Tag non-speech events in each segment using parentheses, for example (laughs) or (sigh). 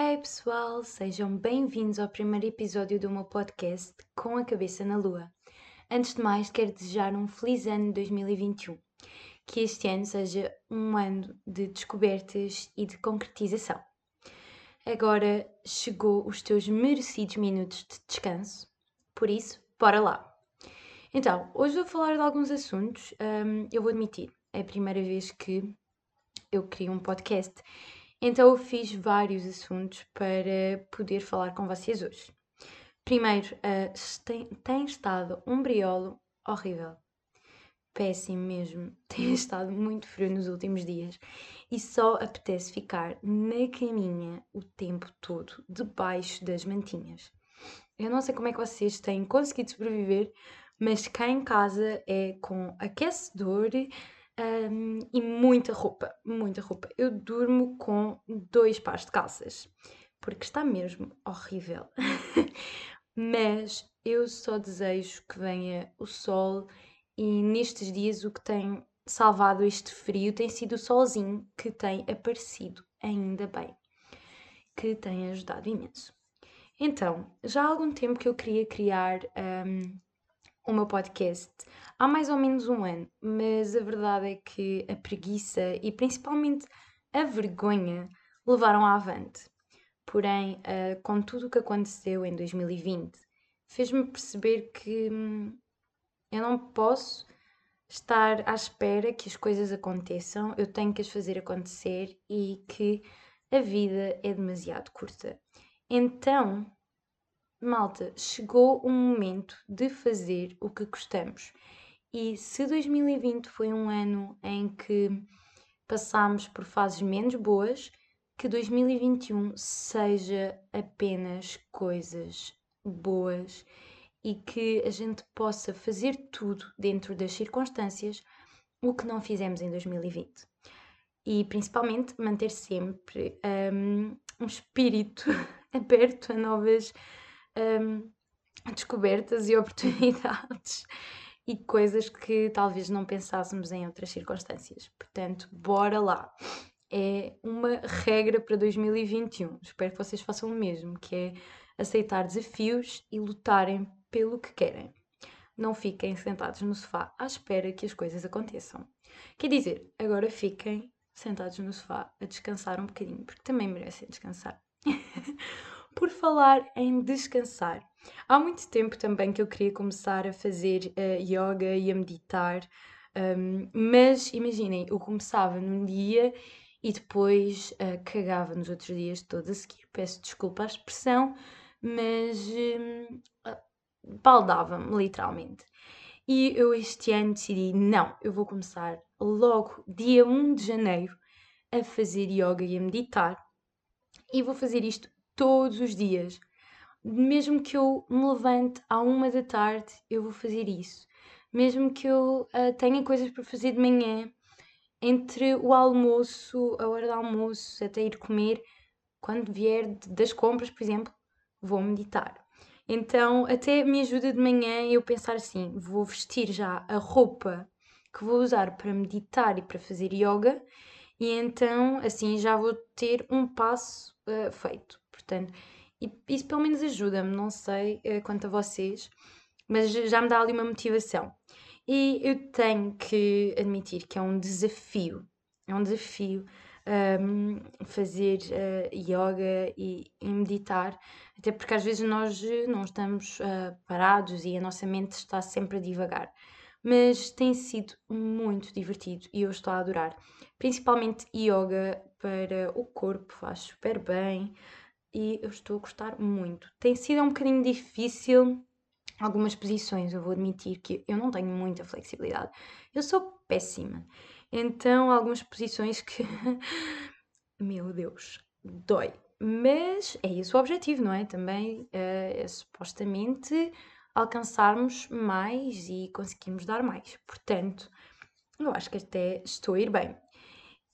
Hey pessoal, sejam bem-vindos ao primeiro episódio do meu podcast Com a Cabeça na Lua. Antes de mais, quero desejar um feliz ano 2021. Que este ano seja um ano de descobertas e de concretização. Agora chegou os teus merecidos minutos de descanso, por isso, bora lá! Então, hoje vou falar de alguns assuntos. Um, eu vou admitir, é a primeira vez que eu crio um podcast então eu fiz vários assuntos para poder falar com vocês hoje. Primeiro, uh, tem, tem estado um briolo horrível. Péssimo mesmo. (laughs) Tem estado muito frio nos últimos dias e só apetece ficar na caminha o tempo todo, debaixo das mantinhas. Eu não sei como é que vocês têm conseguido sobreviver, mas cá em casa é com aquecedor, um, e muita roupa, muita roupa. Eu durmo com dois pares de calças, porque está mesmo horrível. (laughs) Mas eu só desejo que venha o sol e nestes dias o que tem salvado este frio tem sido o solzinho que tem aparecido, ainda bem, que tem ajudado imenso. Então, já há algum tempo que eu queria criar um, o meu podcast há mais ou menos um ano, mas a verdade é que a preguiça e principalmente a vergonha levaram à avante. Porém, uh, com tudo o que aconteceu em 2020, fez-me perceber que hum, eu não posso estar à espera que as coisas aconteçam, eu tenho que as fazer acontecer e que a vida é demasiado curta. Então, Malta, chegou o momento de fazer o que gostamos. E se 2020 foi um ano em que passámos por fases menos boas, que 2021 seja apenas coisas boas e que a gente possa fazer tudo dentro das circunstâncias o que não fizemos em 2020. E principalmente manter sempre um, um espírito (laughs) aberto a novas um, descobertas e (laughs) oportunidades e coisas que talvez não pensássemos em outras circunstâncias. Portanto, bora lá! É uma regra para 2021. Espero que vocês façam o mesmo, que é aceitar desafios e lutarem pelo que querem. Não fiquem sentados no sofá à espera que as coisas aconteçam. Quer dizer, agora fiquem sentados no sofá a descansar um bocadinho, porque também merecem descansar. (laughs) Por falar em descansar, há muito tempo também que eu queria começar a fazer uh, yoga e a meditar, um, mas imaginem, eu começava num dia e depois uh, cagava nos outros dias todos a seguir. Peço desculpa a expressão, mas um, baldava-me literalmente. E eu este ano decidi: não, eu vou começar logo dia 1 de janeiro a fazer yoga e a meditar. E vou fazer isto todos os dias. Mesmo que eu me levante à uma da tarde, eu vou fazer isso. Mesmo que eu uh, tenha coisas para fazer de manhã, entre o almoço, a hora do almoço, até ir comer, quando vier das compras, por exemplo, vou meditar. Então, até me ajuda de manhã eu pensar assim: vou vestir já a roupa que vou usar para meditar e para fazer yoga, e então assim já vou ter um passo uh, feito. Portanto, isso pelo menos ajuda-me, não sei uh, quanto a vocês, mas já me dá ali uma motivação. E eu tenho que admitir que é um desafio, é um desafio um, fazer uh, yoga e, e, meditar, até porque às vezes nós não estamos uh, parados e a nossa mente está sempre a divagar. Mas tem sido muito divertido e eu estou a adorar. Principalmente yoga para o corpo, faz super bem e eu estou a gostar muito. Tem sido um bocadinho difícil algumas posições, eu vou admitir que eu não tenho muita flexibilidade. Eu sou péssima. Então, algumas posições que. (laughs) Meu Deus, dói. Mas é esse o objetivo, não é? Também uh, é supostamente alcançarmos mais e conseguirmos dar mais. Portanto, eu acho que até estou a ir bem.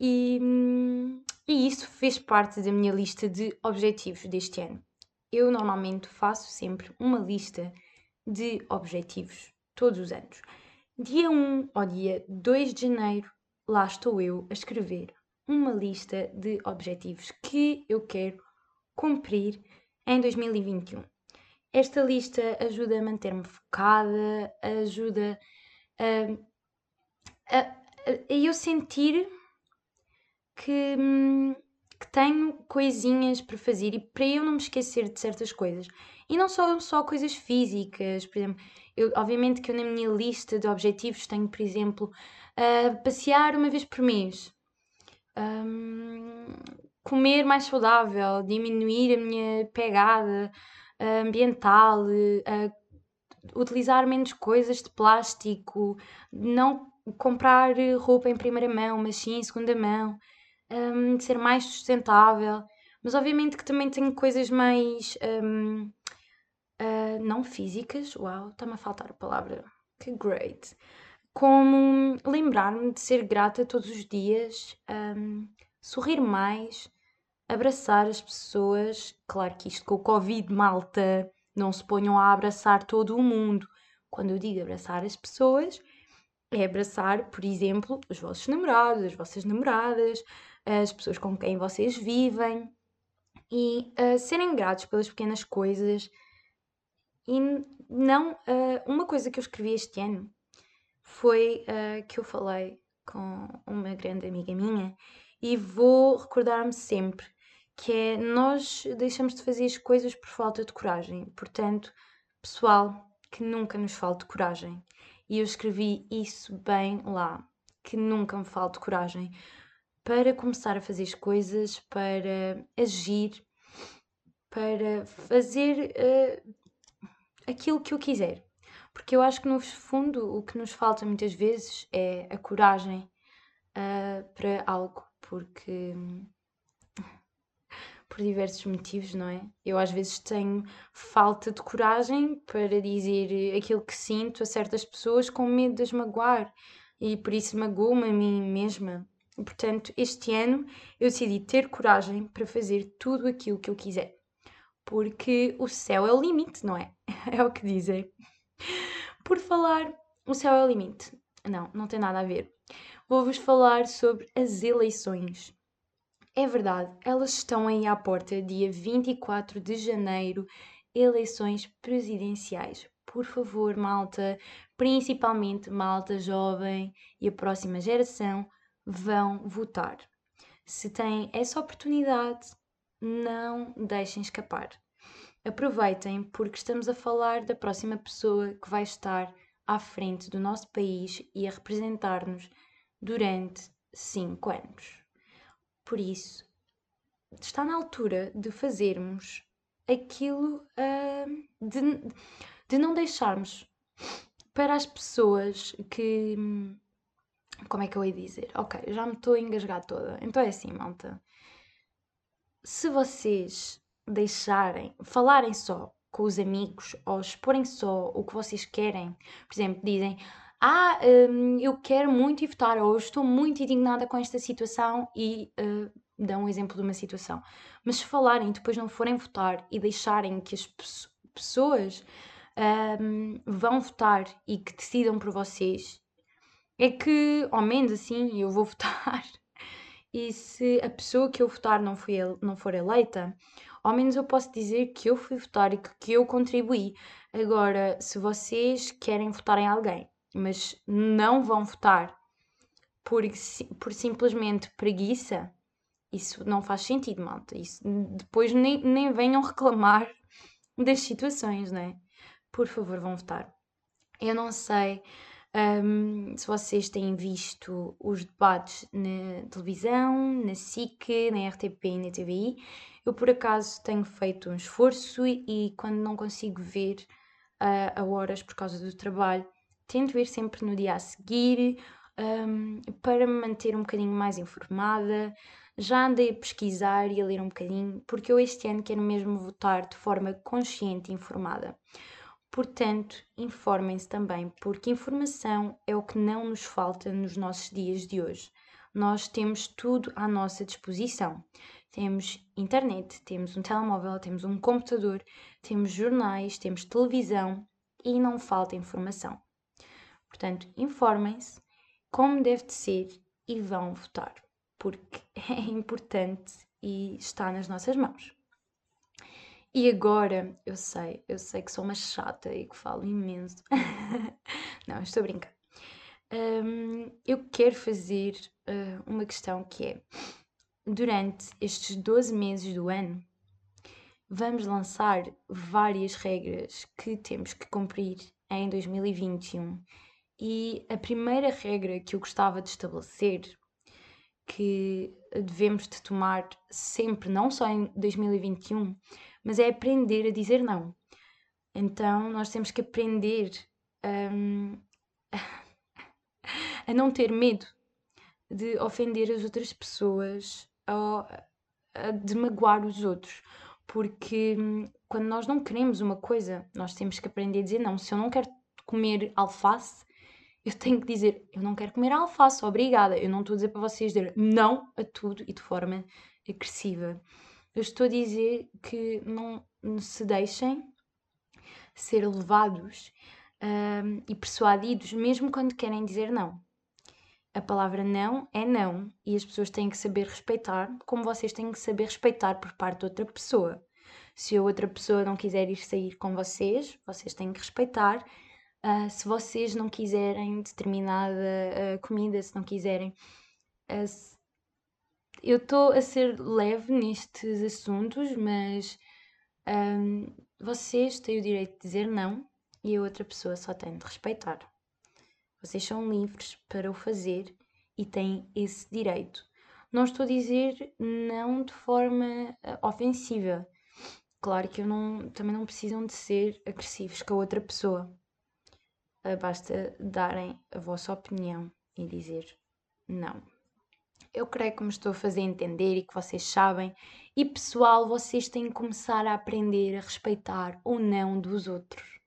E, hum, e isso fez parte da minha lista de objetivos deste ano. Eu normalmente faço sempre uma lista de objetivos todos os anos. Dia 1 ao dia 2 de janeiro, lá estou eu a escrever uma lista de objetivos que eu quero cumprir em 2021. Esta lista ajuda a manter-me focada, ajuda a, a, a, eu sentir que, que tenho coisinhas para fazer e para eu não me esquecer de certas coisas. E não só, só coisas físicas, por exemplo, eu, obviamente que eu na minha lista de objetivos tenho, por exemplo, uh, passear uma vez por mês, um, comer mais saudável, diminuir a minha pegada uh, ambiental, uh, utilizar menos coisas de plástico, não comprar roupa em primeira mão, mas sim em segunda mão, um, ser mais sustentável. Mas obviamente que também tenho coisas mais uh, não físicas, uau, está-me a faltar a palavra, que great, como lembrar-me de ser grata todos os dias, um, sorrir mais, abraçar as pessoas. Claro que isto com o Covid, malta, não se ponham a abraçar todo o mundo. Quando eu digo abraçar as pessoas, é abraçar, por exemplo, os vossos namorados, as vossas namoradas, as pessoas com quem vocês vivem e uh, serem gratos pelas pequenas coisas. E não, uh, uma coisa que eu escrevi este ano foi uh, que eu falei com uma grande amiga minha e vou recordar-me sempre que é nós deixamos de fazer as coisas por falta de coragem. Portanto, pessoal, que nunca nos falte coragem. E eu escrevi isso bem lá, que nunca me falte coragem para começar a fazer as coisas, para agir, para fazer uh, aquilo que eu quiser. Porque eu acho que no fundo o que nos falta muitas vezes é a coragem uh, para algo, porque por diversos motivos, não é? Eu às vezes tenho falta de coragem para dizer aquilo que sinto a certas pessoas com medo de as magoar e por isso magoo-me a mim mesma. Portanto, este ano eu decidi ter coragem para fazer tudo aquilo que eu quiser. Porque o céu é o limite, não é? (laughs) É o que dizem. Por falar, o céu é o limite. Não, não tem nada a ver. Vou-vos falar sobre as eleições. É verdade, elas estão aí à porta, dia 24 de janeiro, eleições presidenciais. Por favor, malta, principalmente malta jovem e a próxima geração, vão votar. Se têm essa oportunidade, não deixem escapar. Aproveitem, porque estamos a falar da próxima pessoa que vai estar à frente do nosso país e a representar-nos durante cinco anos. Por isso, está na altura de fazermos aquilo uh, de, de não deixarmos para as pessoas que. Como é que eu ia dizer? Ok, já me estou a engasgar toda. Então é assim, malta. Se vocês deixarem, falarem só com os amigos ou exporem só o que vocês querem, por exemplo, dizem: ah, hum, eu quero muito votar, ou estou muito indignada com esta situação e uh, dão um exemplo de uma situação. Mas se falarem depois não forem votar e deixarem que as pe pessoas um, vão votar e que decidam por vocês, é que, ao menos assim, eu vou (laughs) votar. E se a pessoa que eu votar não, fui, não for eleita, ao menos eu posso dizer que eu fui votar e que, que eu contribuí. Agora, se vocês querem votar em alguém mas não vão votar por, por simplesmente preguiça, isso não faz sentido, malta. Isso, depois nem, nem venham reclamar (laughs) das situações, né? Por favor, vão votar. Eu não sei um, se vocês têm visto os debates na televisão, na SIC, na RTP e na TVI. Eu, por acaso, tenho feito um esforço e, e quando não consigo ver uh, a horas por causa do trabalho, tento ir sempre no dia a seguir um, para me manter um bocadinho mais informada. Já andei a pesquisar e a ler um bocadinho, porque eu este ano quero mesmo votar de forma consciente e informada. Portanto, informem-se também, porque informação é o que não nos falta nos nossos dias de hoje. Nós temos tudo à nossa disposição. Temos internet, temos um telemóvel, temos um computador, temos jornais, temos televisão e não falta informação. Portanto, informem-se como deve de ser e vão votar, porque (laughs) é importante e está nas nossas mãos. E agora, eu sei, eu sei que sou uma chata e que falo imenso. (laughs) Não, estou a brincar. Um, eu quero fazer uh, uma questão que é: durante estes 12 meses do ano, vamos lançar várias regras que temos que cumprir em 2021. E a primeira regra que eu gostava de estabelecer, que devemos de tomar sempre, não só em 2021, mas é aprender a dizer não. Então nós temos que aprender um, (laughs) a não ter medo de ofender as outras pessoas ou de magoar os outros. Porque hum, quando nós não queremos uma coisa, nós temos que aprender a dizer não. Se eu não quero comer alface, eu tenho que dizer eu não quero comer alface, obrigada. Eu não estou a dizer para vocês dizer não a tudo e de forma agressiva. Eu estou a dizer que não se deixem ser levados um, e persuadidos, mesmo quando querem dizer não. A palavra não é não e as pessoas têm que saber respeitar, como vocês têm que saber respeitar por parte de outra pessoa. Se a outra pessoa não quiser ir sair com vocês, vocês têm que respeitar. Uh, se vocês não quiserem determinada uh, comida, se não quiserem. Uh, eu estou a ser leve nestes assuntos, mas um, vocês têm o direito de dizer não e a outra pessoa só tem de respeitar. Vocês são livres para o fazer e têm esse direito. Não estou a dizer não de forma ofensiva. Claro que eu não, também não precisam de ser agressivos com a outra pessoa. Eh, basta darem a vossa opinião e dizer não. Eu creio que me estou a fazer entender e que vocês sabem. E pessoal, vocês têm que começar a aprender a respeitar o não dos outros.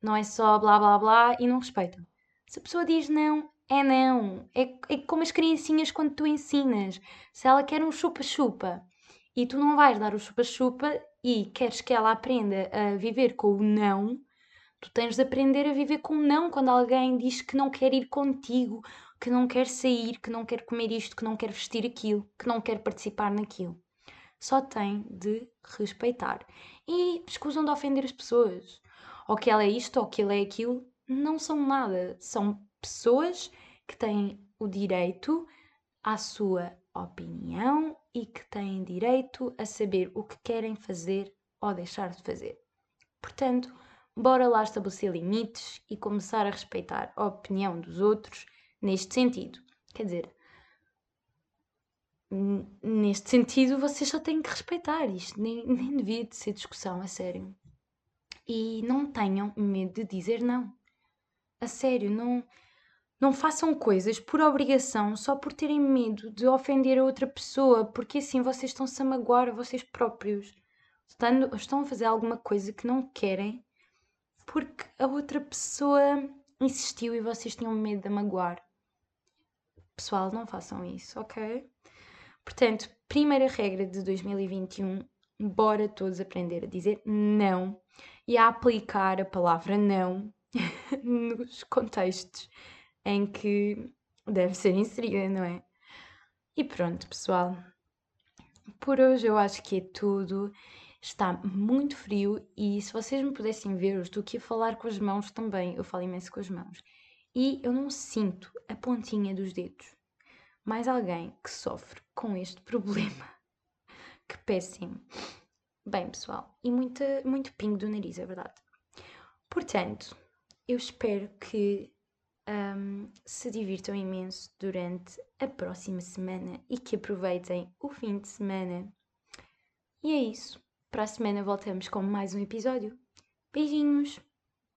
Não é só blá blá blá e não respeitam. Se a pessoa diz não, é não. É, é como as criancinhas quando tu ensinas. Se ela quer um chupa-chupa e tu não vais dar o chupa-chupa e queres que ela aprenda a viver com o não, tu tens de aprender a viver com não quando alguém diz que não quer ir contigo, que não quer sair, que não quer comer isto, que não quer vestir aquilo, que não quer participar naquilo. Só tem de respeitar. E escusam de ofender as pessoas ou que ela é isto ou que ele é aquilo, não são nada. São pessoas que têm o direito à sua opinião e que têm direito a saber o que querem fazer ou deixar de fazer. Portanto, bora lá estabelecer limites e começar a respeitar a opinião dos outros neste sentido. Quer dizer, neste sentido, vocês só têm que respeitar isto, nem, (laughs) nem devia de ser discussão, a sério. E não tenham medo de dizer não. A sério, não, não façam coisas por obrigação só por terem medo de ofender a outra pessoa, porque assim vocês estão-se a magoar vocês próprios. Estão a fazer alguma coisa que não querem porque a outra pessoa insistiu e vocês tinham medo de magoar. Pessoal, não façam isso, ok? Portanto, primeira regra de 2021, bora todos aprender a dizer não e a aplicar a palavra não (laughs) nos contextos em que deve ser inserida, não é? E pronto, pessoal. Por hoje eu acho que é tudo. Está muito frio e se vocês me pudessem ver, eu estou aqui a falar com as mãos também. Eu falo imenso com as mãos. E eu não sinto a pontinha dos dedos. Mais alguém que sofre com este (laughs) problema. Que péssimo. Bem, pessoal, e muita, muito pingo do nariz, é verdade. Portanto, eu espero que um, se divirtam imenso durante a próxima semana e que aproveitem o fim de semana. E é isso. Para a semana voltamos com mais um episódio. Beijinhos!